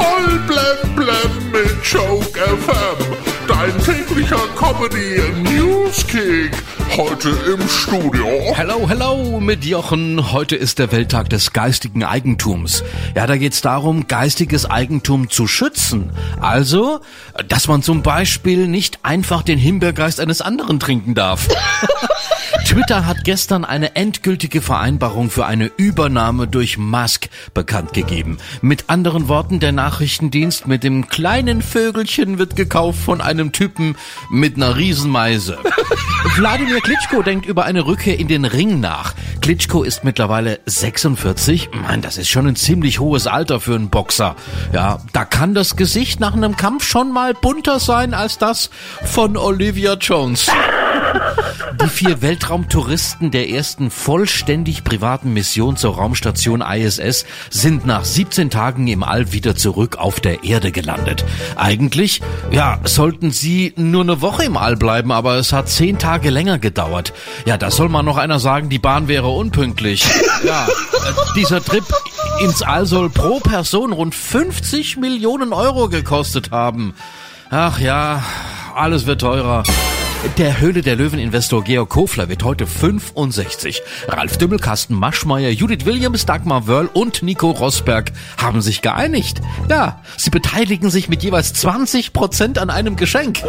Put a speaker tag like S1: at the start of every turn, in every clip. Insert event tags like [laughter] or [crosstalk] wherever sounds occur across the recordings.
S1: Voll blem blem mit Joke FM. Dein täglicher Comedy Newskick. Heute im Studio.
S2: Hello, hello mit Jochen. Heute ist der Welttag des geistigen Eigentums. Ja, da geht's darum, geistiges Eigentum zu schützen. Also, dass man zum Beispiel nicht einfach den Himbeergeist eines anderen trinken darf. [laughs] Twitter hat gestern eine endgültige Vereinbarung für eine Übernahme durch Musk bekannt gegeben. Mit anderen Worten, der Nachrichtendienst mit dem kleinen Vögelchen wird gekauft von einem Typen mit einer Riesenmeise. [laughs] Wladimir Klitschko denkt über eine Rückkehr in den Ring nach. Klitschko ist mittlerweile 46. Mann, das ist schon ein ziemlich hohes Alter für einen Boxer. Ja, da kann das Gesicht nach einem Kampf schon mal bunter sein als das von Olivia Jones. [laughs] Die vier Weltraumtouristen der ersten vollständig privaten Mission zur Raumstation ISS sind nach 17 Tagen im All wieder zurück auf der Erde gelandet. Eigentlich, ja, sollten sie nur eine Woche im All bleiben, aber es hat zehn Tage länger gedauert. Ja, da soll mal noch einer sagen, die Bahn wäre unpünktlich. Ja, dieser Trip ins All soll pro Person rund 50 Millionen Euro gekostet haben. Ach ja, alles wird teurer. Der Höhle der Löwen-Investor Georg Kofler wird heute 65. Ralf Dümmel, Carsten Maschmeyer, Judith Williams, Dagmar Wörl und Nico Rosberg haben sich geeinigt. Ja, sie beteiligen sich mit jeweils 20 Prozent an einem Geschenk.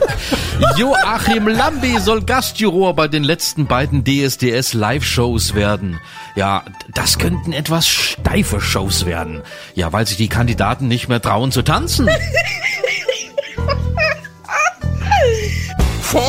S2: [laughs] Joachim Lambi soll Gastjuror bei den letzten beiden DSDS Live-Shows werden. Ja, das könnten etwas steife Shows werden. Ja, weil sich die Kandidaten nicht mehr trauen zu tanzen. [laughs]